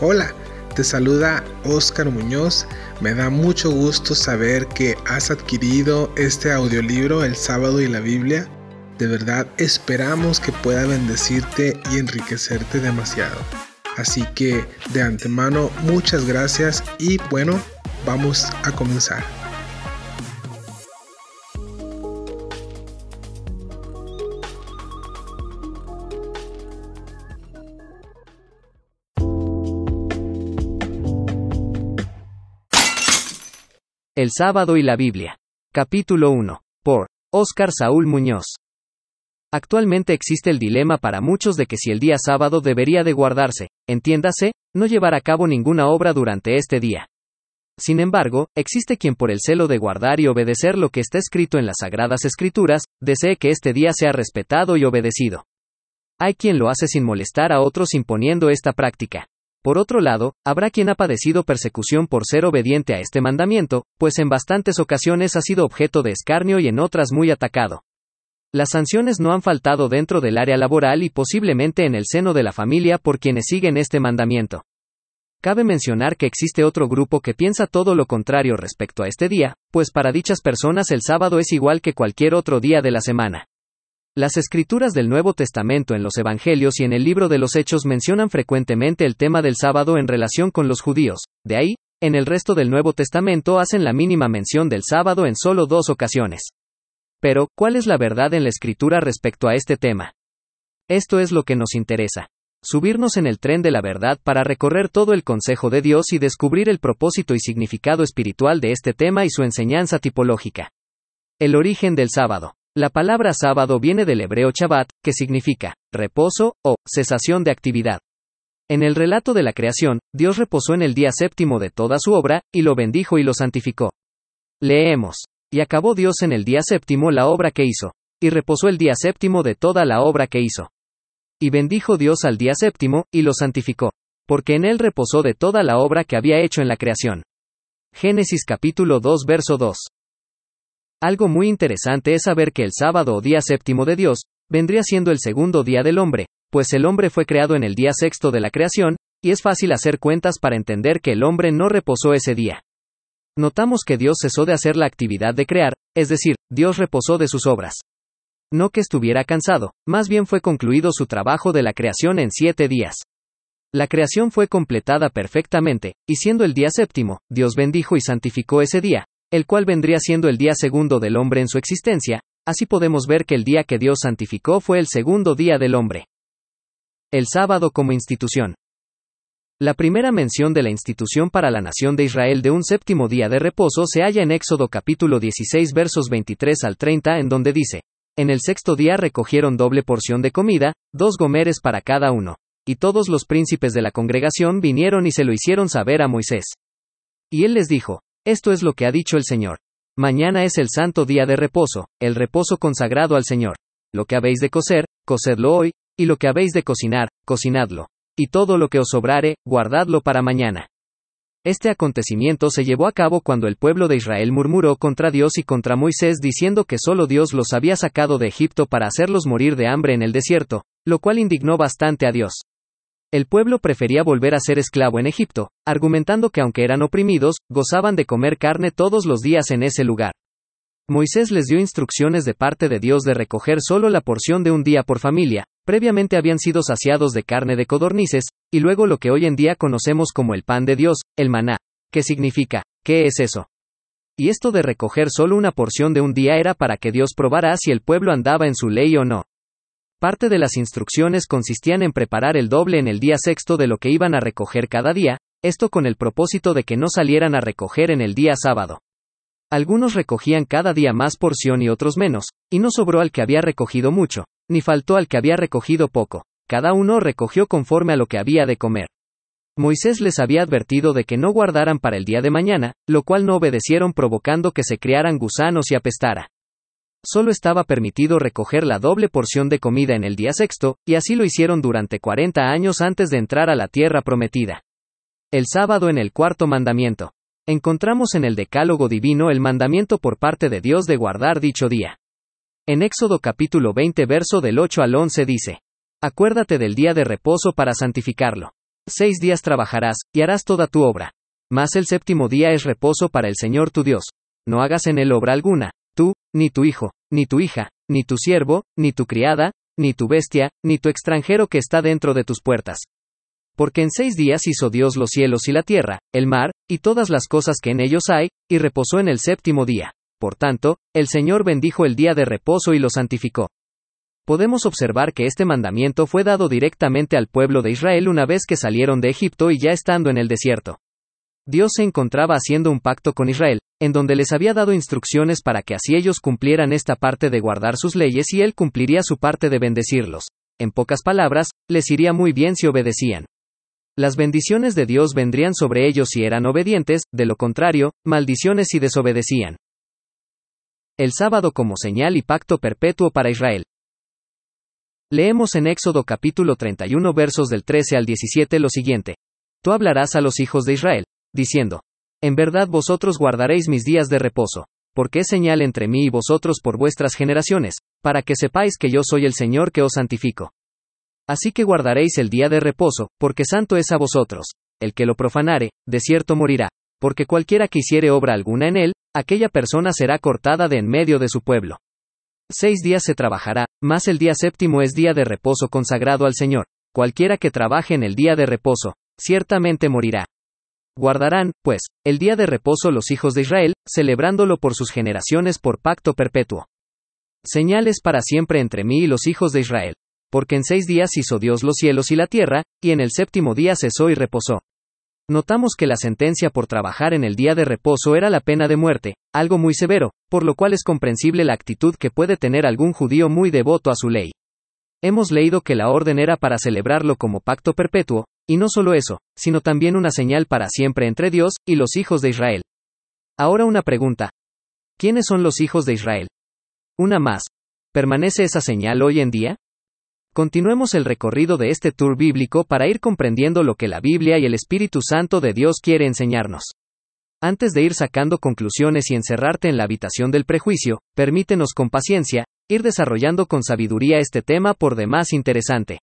Hola, te saluda Oscar Muñoz. Me da mucho gusto saber que has adquirido este audiolibro El sábado y la Biblia. De verdad esperamos que pueda bendecirte y enriquecerte demasiado. Así que de antemano muchas gracias y bueno, vamos a comenzar. El sábado y la Biblia. Capítulo 1. Por Óscar Saúl Muñoz. Actualmente existe el dilema para muchos de que si el día sábado debería de guardarse, entiéndase, no llevar a cabo ninguna obra durante este día. Sin embargo, existe quien por el celo de guardar y obedecer lo que está escrito en las Sagradas Escrituras, desee que este día sea respetado y obedecido. Hay quien lo hace sin molestar a otros imponiendo esta práctica. Por otro lado, habrá quien ha padecido persecución por ser obediente a este mandamiento, pues en bastantes ocasiones ha sido objeto de escarnio y en otras muy atacado. Las sanciones no han faltado dentro del área laboral y posiblemente en el seno de la familia por quienes siguen este mandamiento. Cabe mencionar que existe otro grupo que piensa todo lo contrario respecto a este día, pues para dichas personas el sábado es igual que cualquier otro día de la semana. Las escrituras del Nuevo Testamento en los Evangelios y en el libro de los Hechos mencionan frecuentemente el tema del sábado en relación con los judíos, de ahí, en el resto del Nuevo Testamento hacen la mínima mención del sábado en solo dos ocasiones. Pero, ¿cuál es la verdad en la escritura respecto a este tema? Esto es lo que nos interesa. Subirnos en el tren de la verdad para recorrer todo el consejo de Dios y descubrir el propósito y significado espiritual de este tema y su enseñanza tipológica. El origen del sábado. La palabra sábado viene del hebreo Shabbat, que significa reposo o cesación de actividad. En el relato de la creación, Dios reposó en el día séptimo de toda su obra, y lo bendijo y lo santificó. Leemos. Y acabó Dios en el día séptimo la obra que hizo, y reposó el día séptimo de toda la obra que hizo. Y bendijo Dios al día séptimo, y lo santificó, porque en él reposó de toda la obra que había hecho en la creación. Génesis capítulo 2 verso 2. Algo muy interesante es saber que el sábado o día séptimo de Dios, vendría siendo el segundo día del hombre, pues el hombre fue creado en el día sexto de la creación, y es fácil hacer cuentas para entender que el hombre no reposó ese día. Notamos que Dios cesó de hacer la actividad de crear, es decir, Dios reposó de sus obras. No que estuviera cansado, más bien fue concluido su trabajo de la creación en siete días. La creación fue completada perfectamente, y siendo el día séptimo, Dios bendijo y santificó ese día, el cual vendría siendo el día segundo del hombre en su existencia, así podemos ver que el día que Dios santificó fue el segundo día del hombre. El sábado como institución. La primera mención de la institución para la nación de Israel de un séptimo día de reposo se halla en Éxodo capítulo 16 versos 23 al 30 en donde dice, En el sexto día recogieron doble porción de comida, dos gomeres para cada uno. Y todos los príncipes de la congregación vinieron y se lo hicieron saber a Moisés. Y él les dijo, esto es lo que ha dicho el Señor. Mañana es el santo día de reposo, el reposo consagrado al Señor. Lo que habéis de coser, cocedlo hoy, y lo que habéis de cocinar, cocinadlo. Y todo lo que os sobrare, guardadlo para mañana. Este acontecimiento se llevó a cabo cuando el pueblo de Israel murmuró contra Dios y contra Moisés diciendo que solo Dios los había sacado de Egipto para hacerlos morir de hambre en el desierto, lo cual indignó bastante a Dios. El pueblo prefería volver a ser esclavo en Egipto, argumentando que aunque eran oprimidos, gozaban de comer carne todos los días en ese lugar. Moisés les dio instrucciones de parte de Dios de recoger solo la porción de un día por familia, previamente habían sido saciados de carne de codornices, y luego lo que hoy en día conocemos como el pan de Dios, el maná. ¿Qué significa? ¿Qué es eso? Y esto de recoger solo una porción de un día era para que Dios probara si el pueblo andaba en su ley o no. Parte de las instrucciones consistían en preparar el doble en el día sexto de lo que iban a recoger cada día, esto con el propósito de que no salieran a recoger en el día sábado. Algunos recogían cada día más porción y otros menos, y no sobró al que había recogido mucho, ni faltó al que había recogido poco, cada uno recogió conforme a lo que había de comer. Moisés les había advertido de que no guardaran para el día de mañana, lo cual no obedecieron provocando que se criaran gusanos y apestara. Solo estaba permitido recoger la doble porción de comida en el día sexto, y así lo hicieron durante 40 años antes de entrar a la tierra prometida. El sábado en el cuarto mandamiento. Encontramos en el Decálogo divino el mandamiento por parte de Dios de guardar dicho día. En Éxodo capítulo 20 verso del 8 al 11 dice, Acuérdate del día de reposo para santificarlo. Seis días trabajarás, y harás toda tu obra. Mas el séptimo día es reposo para el Señor tu Dios. No hagas en él obra alguna, tú, ni tu hijo, ni tu hija, ni tu siervo, ni tu criada, ni tu bestia, ni tu extranjero que está dentro de tus puertas. Porque en seis días hizo Dios los cielos y la tierra, el mar, y todas las cosas que en ellos hay, y reposó en el séptimo día. Por tanto, el Señor bendijo el día de reposo y lo santificó. Podemos observar que este mandamiento fue dado directamente al pueblo de Israel una vez que salieron de Egipto y ya estando en el desierto. Dios se encontraba haciendo un pacto con Israel, en donde les había dado instrucciones para que así ellos cumplieran esta parte de guardar sus leyes y él cumpliría su parte de bendecirlos. En pocas palabras, les iría muy bien si obedecían. Las bendiciones de Dios vendrían sobre ellos si eran obedientes, de lo contrario, maldiciones si desobedecían. El sábado como señal y pacto perpetuo para Israel. Leemos en Éxodo capítulo 31 versos del 13 al 17 lo siguiente. Tú hablarás a los hijos de Israel, diciendo, En verdad vosotros guardaréis mis días de reposo, porque es señal entre mí y vosotros por vuestras generaciones, para que sepáis que yo soy el Señor que os santifico. Así que guardaréis el día de reposo, porque santo es a vosotros. El que lo profanare, de cierto morirá, porque cualquiera que hiciere obra alguna en él, aquella persona será cortada de en medio de su pueblo. Seis días se trabajará, mas el día séptimo es día de reposo consagrado al Señor. Cualquiera que trabaje en el día de reposo, ciertamente morirá. Guardarán, pues, el día de reposo los hijos de Israel, celebrándolo por sus generaciones por pacto perpetuo. Señales para siempre entre mí y los hijos de Israel. Porque en seis días hizo Dios los cielos y la tierra, y en el séptimo día cesó y reposó. Notamos que la sentencia por trabajar en el día de reposo era la pena de muerte, algo muy severo, por lo cual es comprensible la actitud que puede tener algún judío muy devoto a su ley. Hemos leído que la orden era para celebrarlo como pacto perpetuo, y no solo eso, sino también una señal para siempre entre Dios y los hijos de Israel. Ahora una pregunta. ¿Quiénes son los hijos de Israel? Una más. ¿Permanece esa señal hoy en día? Continuemos el recorrido de este tour bíblico para ir comprendiendo lo que la Biblia y el Espíritu Santo de Dios quiere enseñarnos. Antes de ir sacando conclusiones y encerrarte en la habitación del prejuicio, permítenos con paciencia, ir desarrollando con sabiduría este tema por demás interesante.